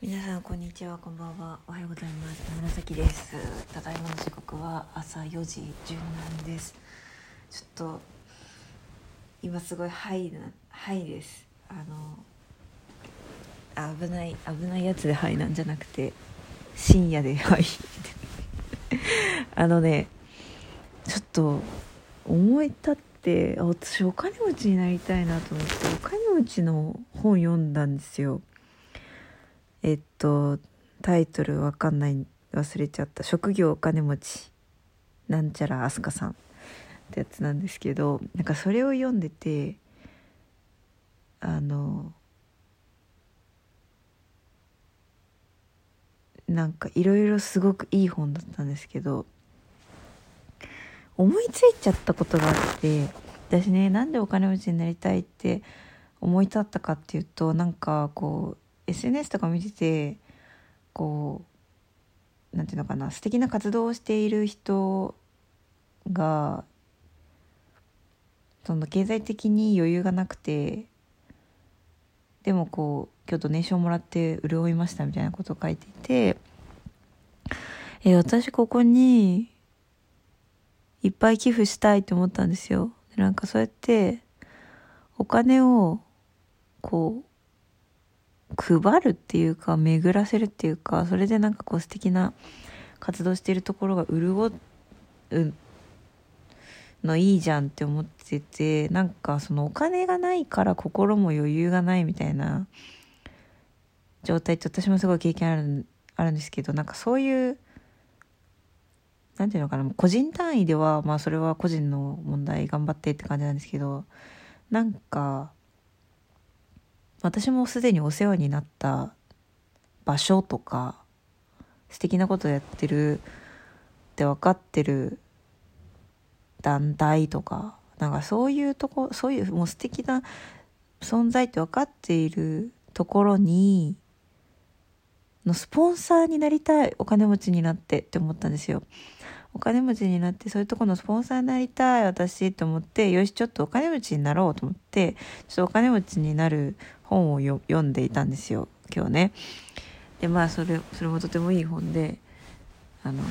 皆さんこんにちはこんばんは。おはようございます。紫です。ただいまの時刻は朝4時17です。ちょっと今すごいハイなハイです。あの危ない危ないやつでハイなんじゃなくて深夜でハイあのねちょっと思い立って私お金持ちになりたいなと思ってお金持ちの本読んだんですよ。えっとタイトルわかんない忘れちゃった。職業お金持ち。なんちゃら飛鳥さん。ってやつなんですけどなんかそれを読んでてあのなんかいろいろすごくいい本だったんですけど思いついちゃったことがあって私ねなんでお金持ちになりたいって思い立ったかっていうとなんかこう SNS とか見ててこうなんていうのかな素敵な活動をしている人がその経済的に余裕がなくてでもこう今日ドネーションもらって潤いましたみたいなことを書いていてえ私ここにいっぱい寄付したいと思ったんですよ。なんかそうやってお金をこう配るっていうか巡らせるっていうかそれでなんかこう素敵な活動しているところが潤うのいいじゃんって思っててなんかそのお金がないから心も余裕がないみたいな状態って私もすごい経験あるあるんですけどなんかそういうなんていうのかな個人単位ではまあそれは個人の問題頑張ってって感じなんですけどなんか私もすでにお世話になった場所とか素敵なことやってるって分かってる団体とかなんかそういうとこそういうもう素敵な存在って分かっているところにのスポンサーになりたいお金持ちになってって思ったんですよ。お金持ちになってそういうとこのスポンサーになりたい私と思ってよしちょっとお金持ちになろうと思ってちょっとお金持ちになる本を読んでいたんですよ今日ね。でまあそれそれもとてもいい本であの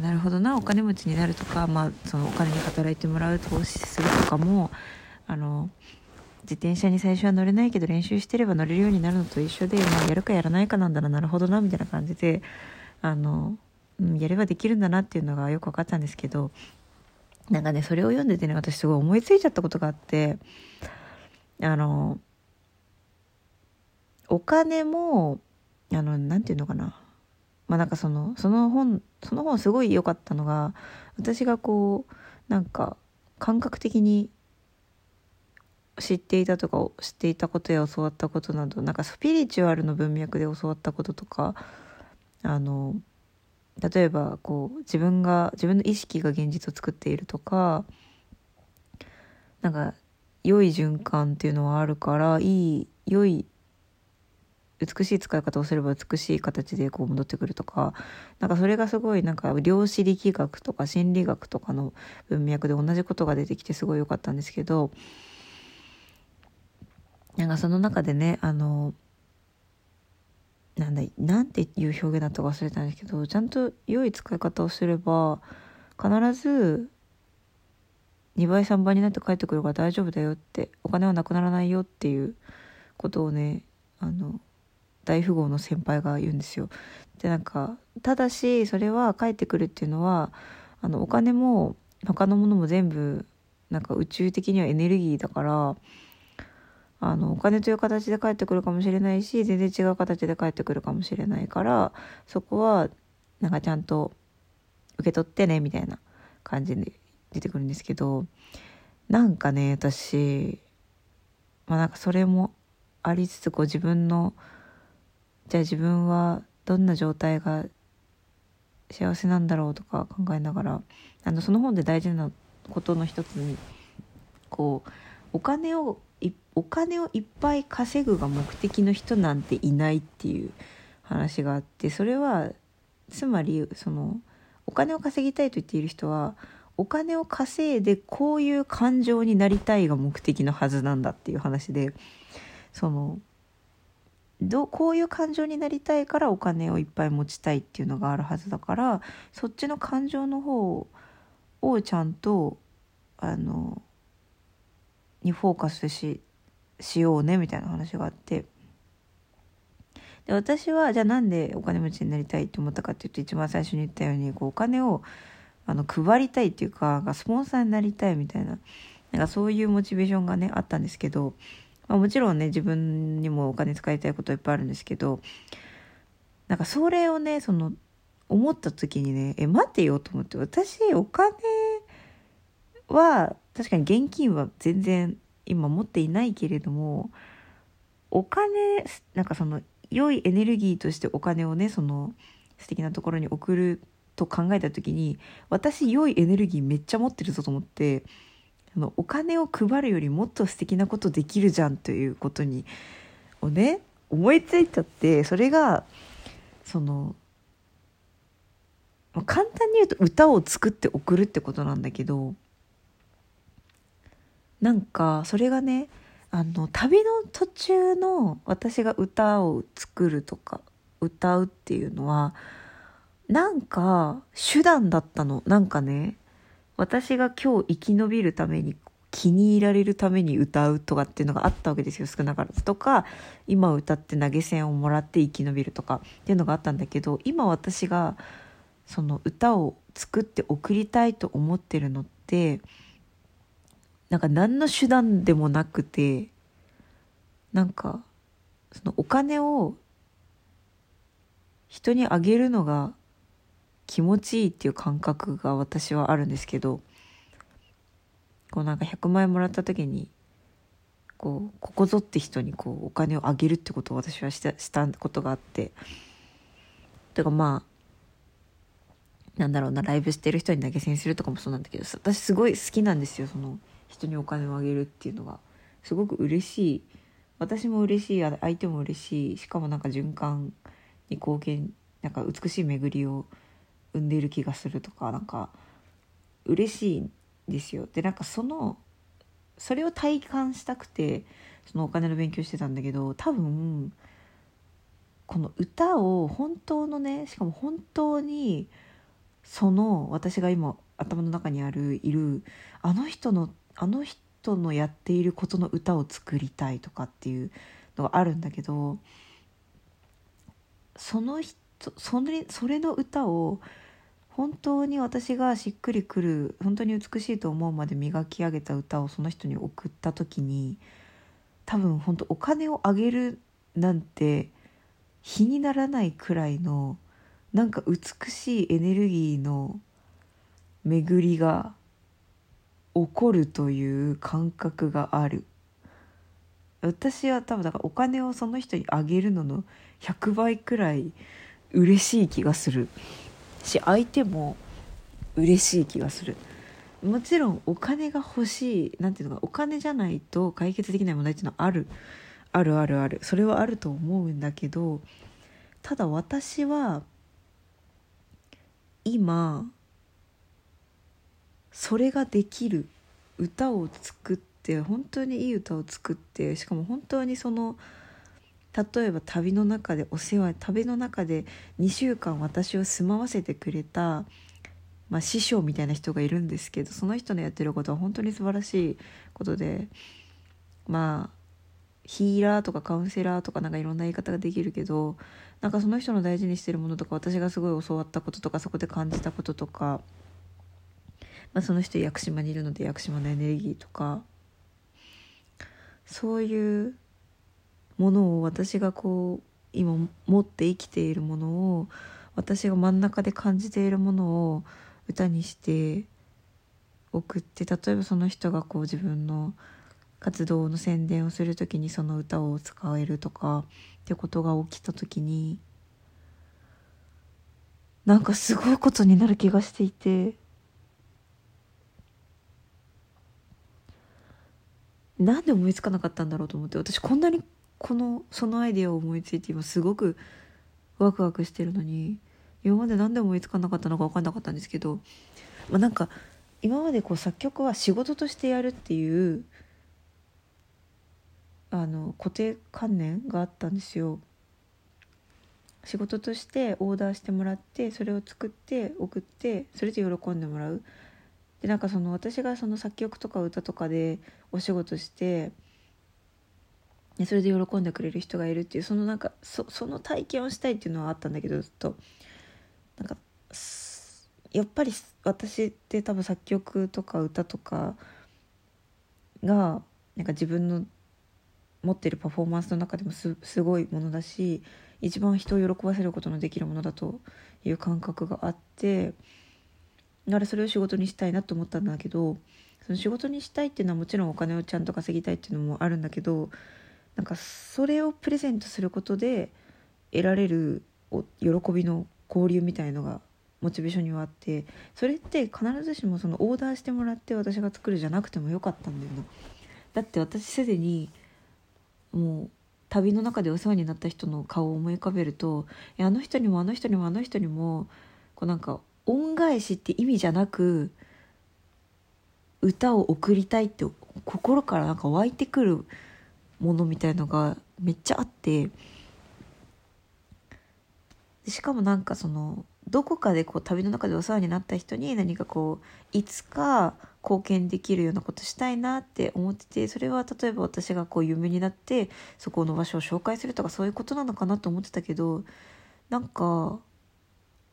なるほどなお金持ちになるとか、まあ、そのお金に働いてもらう投資するとかもあの自転車に最初は乗れないけど練習してれば乗れるようになるのと一緒で、まあ、やるかやらないかなんだらなるほどなみたいな感じであの、うん、やればできるんだなっていうのがよく分かったんですけどなんかねそれを読んでてね私すごい思いついちゃったことがあってあのお金もあのなんていうのかな。まあなんかそのその本その本すごい良かったのが私がこうなんか感覚的に知っていたとか知っていたことや教わったことなどなんかスピリチュアルの文脈で教わったこととかあの例えばこう自分が自分の意識が現実を作っているとかなんか良い循環っていうのはあるからいい良い美しい使い方をすれば美しい形でこう戻ってくるとかなんかそれがすごいなんか量子力学とか心理学とかの文脈で同じことが出てきてすごい良かったんですけどなんかその中でねあのなんだなんていう表現だったか忘れたんですけどちゃんと良い使い方をすれば必ず2倍3倍になって帰ってくるから大丈夫だよってお金はなくならないよっていうことをねあの大富豪の先輩が言うんですよ。でなんかただしそれは帰ってくるっていうのはあのお金も他のものも全部なんか宇宙的にはエネルギーだからあのお金という形で帰ってくるかもしれないし全然違う形で帰ってくるかもしれないからそこはなんかちゃんと受け取ってねみたいな感じで出てくるんですけどなんかね私まあなんかそれもありつつこう自分のじゃあ自分はどんな状態が幸せなんだろうとか考えながらあのその本で大事なことの一つにこうお金をお金をいっぱい稼ぐが目的の人なんていないっていう話があってそれはつまりそのお金を稼ぎたいと言っている人はお金を稼いでこういう感情になりたいが目的のはずなんだっていう話でそのどこういう感情になりたいからお金をいっぱい持ちたいっていうのがあるはずだからそっちの感情の方をちゃんとあのにフォーカスししようねみたいな話があって。で私はじゃあなんでお金持ちになりたいって思ったかっていうと一番最初に言ったようにこうお金をあの配りたいっていうかスポンサーになりたいみたいななんかそういうモチベーションがねあったんですけどまあ、もちろんね自分にもお金使いたいこといっぱいあるんですけどなんかそれをねその思った時にねえ待てよと思って私お金は確かに現金は全然今持っていないけれどもお金なんかその良いエネルギーとしてお金をねその素敵なところに送ると考えた時に私良いエネルギーめっちゃ持ってるぞと思ってそのお金を配るよりもっと素敵なことできるじゃんということにをね思いついちゃってそれがその簡単に言うと歌を作って送るってことなんだけどなんかそれがねあの旅の途中の私が歌を作るとか歌うっていうのはなんか手段だったの。なんかね私が今日生き延びるために気に入られるために歌うとかっていうのがあったわけですよ。少なからずとか今歌って投げ銭をもらって生き延びるとかっていうのがあったんだけど今私がその歌を作って送りたいと思ってるのってなんか何の手段でもなくてなんかそのお金を人にあげるのが気持ちいいっていう感覚が私はあるんですけどこうなんか100万円もらった時にこうここぞって人にこうお金をあげるってことを私はしたしたことがあってとかまあなんだろうなライブしてる人に投げ銭するとかもそうなんだけど私すごい好きなんですよその人にお金をあげるっていうのがすごく嬉しい。私も嬉しい相手も嬉しい。しかもなんか循環に貢献なんか美しい巡りを生んでいる気がするとかなんか嬉しいんですよ。でなんかそのそれを体感したくてそのお金の勉強してたんだけど多分この歌を本当のねしかも本当にその私が今頭の中にあるいるあの人のあの人のやっていることの歌を作りたいとかっていうのがあるんだけどその人それそれの歌を本当に私がしっくりくる本当に美しいと思うまで磨き上げた歌をその人に送った時に多分本当お金をあげるなんて比にならないくらいのなんか美しいエネルギーの巡りが起こるという感覚がある。私は多分だからお金をその人にあげるのの100倍くらい嬉しい気がする。し相手も嬉しい気がする。もちろんお金が欲しい何ていうのかお金じゃないと解決できない問題っていうのはある。あるあるある。それはあると思うんだけどただ私は今それができる歌を作って本当にいい歌を作ってしかも本当にその例えば旅の中でお世話旅の中で2週間私を住まわせてくれた、まあ、師匠みたいな人がいるんですけどその人のやってることは本当に素晴らしいことでまあヒーラーとかカウンセラーとかなんかいろんな言い方ができるけどなんかその人の大事にしてるものとか私がすごい教わったこととかそこで感じたこととか、まあ、その人屋久島にいるので屋久島のエネルギーとかそういうものを私がこう今持って生きているものを私が真ん中で感じているものを歌にして送って例えばその人がこう自分の活動の宣伝をする時にその歌を使えるとかってことが起きた時になんかすごいことになる気がしていて。なんで思いつかなかったんだろうと思って私こんなにこのそのアイデアを思いついて今すごくワクワクしてるのに今まで何で思いつかなかったのか分かんなかったんですけど、まあ、なんか今までこう作曲は仕事としてやるっていうあの固定観念があったんですよ。仕事としてオーダーしてもらってそれを作って送ってそれで喜んでもらう。でなんかその私がその作曲とか歌とかでお仕事してそれで喜んでくれる人がいるっていうそのなんかそその体験をしたいっていうのはあったんだけどずっと。なんかやっぱり私って多分作曲とか歌とかがなんか自分の持ってるパフォーマンスの中でもすすごいものだし一番人を喜ばせることのできるものだという感覚があってだからそれを仕事にしたいなと思ったんだけどその仕事にしたいっていうのはもちろんお金をちゃんと稼ぎたいっていうのもあるんだけどなんかそれをプレゼントすることで得られる喜びの交流みたいのがモチベーションにはあってそれって必ずしもそのオーダーしてもらって私が作るじゃなくてもよかったんだよな。だって私すでにもう旅の中でお世話になった人の顔を思い浮かべるとあの人にもあの人にもあの人にもこうなんか恩返しって意味じゃなく歌を送りたいって心からなんか湧いてくるものみたいのがめっちゃあって。しかもなんかそのどこかでこう旅の中でお世話になった人に何かこういつか貢献できるようなことしたいなって思っててそれは例えば私がこう有名になってそこの場所を紹介するとかそういうことなのかなと思ってたけどなんか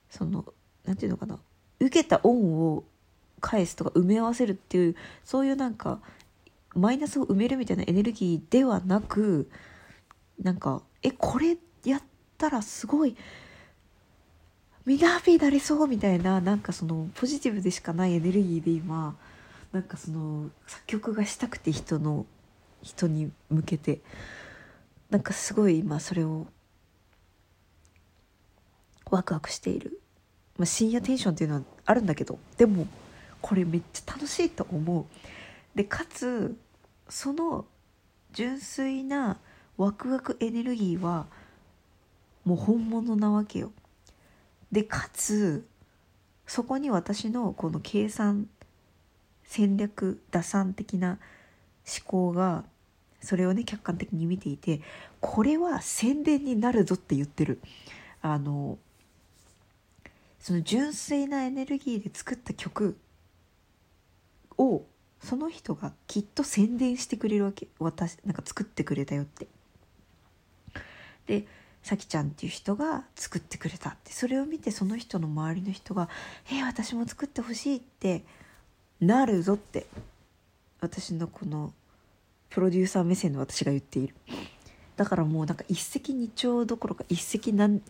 その何て言うのかな受けた恩を返すとか埋め合わせるっていうそういうなんかマイナスを埋めるみたいなエネルギーではなくなんかえこれやったらすごいみんなハッピーになれそうみたいななんかそのポジティブでしかないエネルギーで今なんかその作曲がしたくて人の人に向けて。なんかすごい今それをワクワクしている、まあ、深夜テンションっていうのはあるんだけどでもこれめっちゃ楽しいと思う。でかつその純粋なワクワクエネルギーはもう本物なわけよ。でかつそこに私のこの計算戦略打算的な思考がそれをね客観的に見ていてこれは宣伝になるぞって言ってる。あのその純粋なエネルギーで作った曲をその人がきっと宣伝してくれるわけ。私なんか作ってくれたよって。でさきちゃんっていう人が作ってくれたって。それを見てその人の周りの人が「えー、私も作ってほしい」ってなるぞって。私のこのプロデューサー目線の私が言っている。だからもうなんか一石二鳥どころか一石なん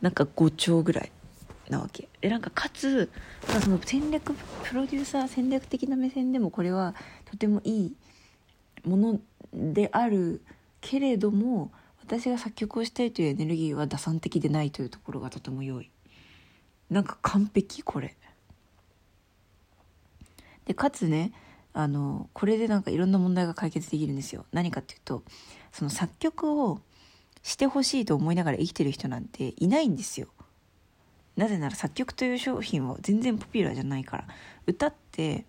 なんか五鳥ぐらい。なわけ。でなんかかつその戦略プロデューサー戦略的な目線でもこれはとてもいいものであるけれども私が作曲をしたいというエネルギーは打算的でないというところがとても良い。なんか完璧これ。でかつねあのこれでなんかいろんな問題が解決できるんですよ。何かっていうとその作曲をしてほしいと思いながら生きてる人なんていないんですよ。なぜなら作曲という商品は全然ポピュラーじゃないから。歌って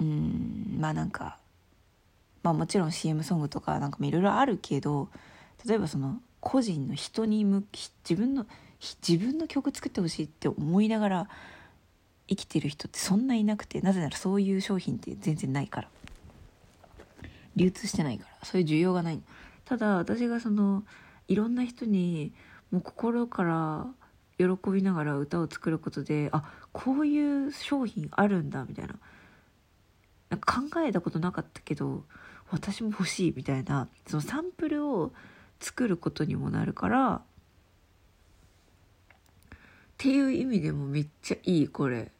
うんまあなんかまあもちろん CM ソングとかなんかいろいろあるけど例えばその個人の人に向き自分の自分の曲作ってほしいって思いながら生きてる人ってそんないなくてなぜならそういう商品って全然ないから。流通してないから。そういう需要がない。ただ私がそのいろんな人にもう心から喜びながら歌を作ることであこういう商品あるんだみたいななんか考えたことなかったけど私も欲しいみたいなそのサンプルを作ることにもなるからっていう意味でもめっちゃいいこれ。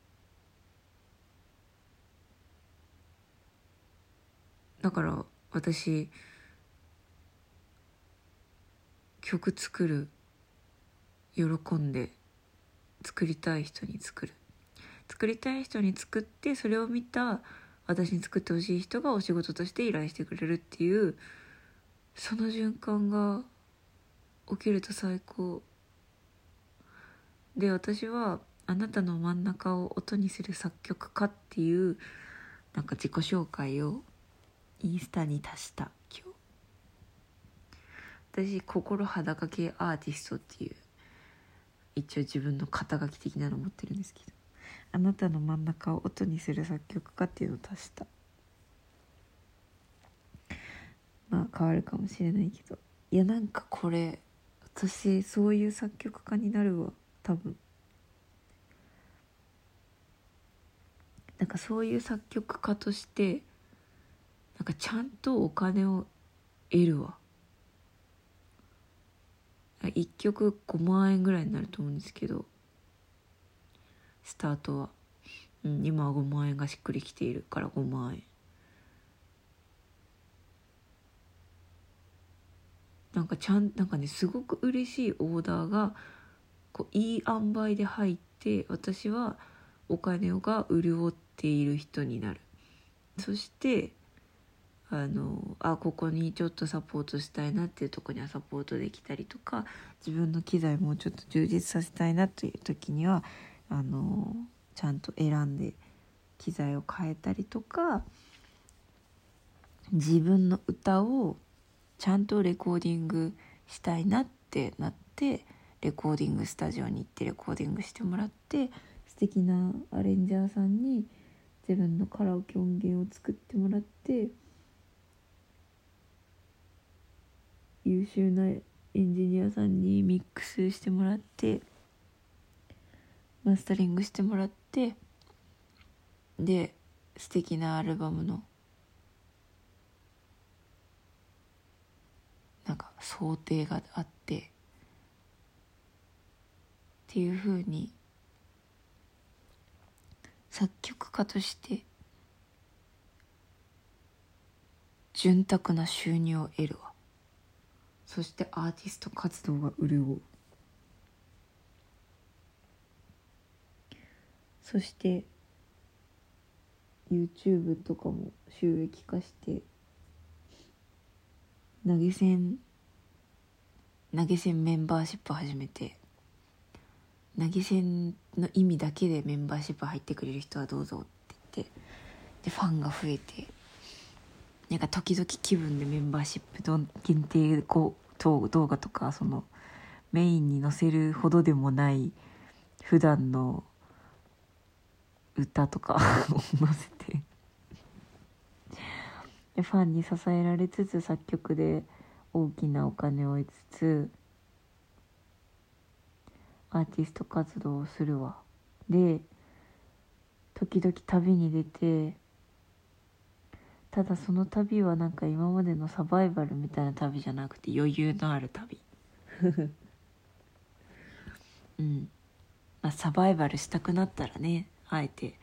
だから私曲作る喜んで作りたい人に作る。作りたい人に作ってそれを見た私に作ってほしい人がお仕事として依頼してくれるっていうその循環が起きると最高。で私はあなたの真ん中を音にする作曲家っていうなんか自己紹介をインスタに足した今日。私心裸系アーティストっていう一応自分の肩書き的なの持ってるんですけど。あなたの真ん中を音にする作曲家っていうのを足した。まあ変わるかもしれないけど。いやなんかこれ私そういう作曲家になるわ。多分。なんかそういう作曲家としてなんかちゃんとお金を得るわ。1曲5万円ぐらいになると思うんですけどスタートは、うん、今は5万円がしっくりきているから5万円。なんかちゃんなんかねすごく嬉しいオーダーがこういい塩梅で入って私はお金が潤っている人になる。そしてあのあここにちょっとサポートしたいなっていうとこにはサポートできたりとか自分の機材もちょっと充実させたいなという時にはあのちゃんと選んで機材を変えたりとか自分の歌をちゃんとレコーディングしたいなってなってレコーディングスタジオに行ってレコーディングしてもらって素敵なアレンジャーさんに自分のカラオケ音源を作ってもらって優秀なエンジニアさんにミックスしてもらってマスタリングしてもらってで素敵なアルバムのなんか想定があってっていうふうに作曲家として潤沢な収入を得るわ。そしてアーティスト活動が潤う。そして YouTube とかも収益化して投げ銭投げ銭メンバーシップ始めて投げ銭の意味だけでメンバーシップ入ってくれる人はどうぞって言ってでファンが増えてなんか時々気分でメンバーシップ限定こう動画とかそのメインに載せるほどでもない普段の歌とかを 載せてファンに支えられつつ作曲で大きなお金を得つつアーティスト活動をするわ。で時々旅に出てただその旅はなんか今までのサバイバルみたいな旅じゃなくて余裕のある旅。うん。まあサバイバルしたくなったらねあえて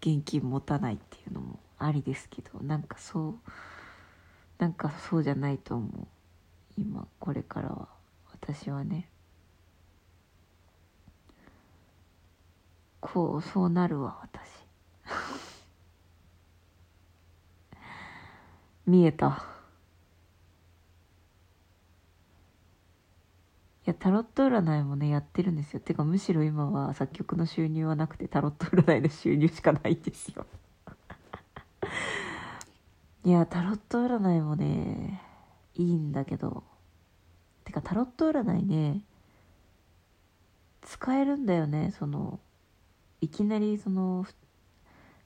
現金持たないっていうのもありですけどなんかそうなんかそうじゃないと思う。今これからは。私はね。こうそうなるわ私見えた。いやタロット占いもねやってるんですよ。てかむしろ今は作曲の収入はなくてタロット占いの収入しかないんですよ。いやタロット占いもねいいんだけど。てかタロット占いね使えるんだよね。そのいきなりその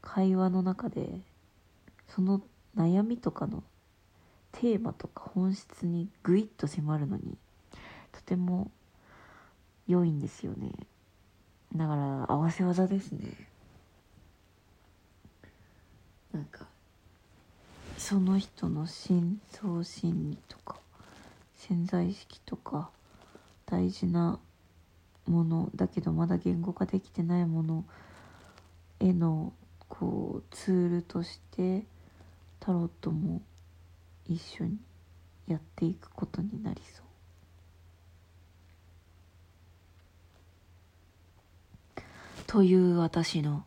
会話の中でその悩みとかのテーマとか本質にグイッと迫るのにとても良いんですよね。だから合わせ技ですね。なんかその人の深層心理とか潜在意識とか大事なものだけどまだ言語化できてないものへのこうツールとしてタロットも一緒にやっていくことになりそう。という私の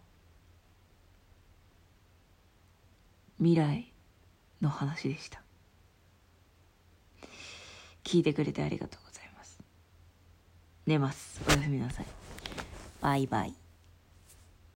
未来の話でした。聞いてくれてありがとうございます。寝ます。おやすみなさい。バイバイ。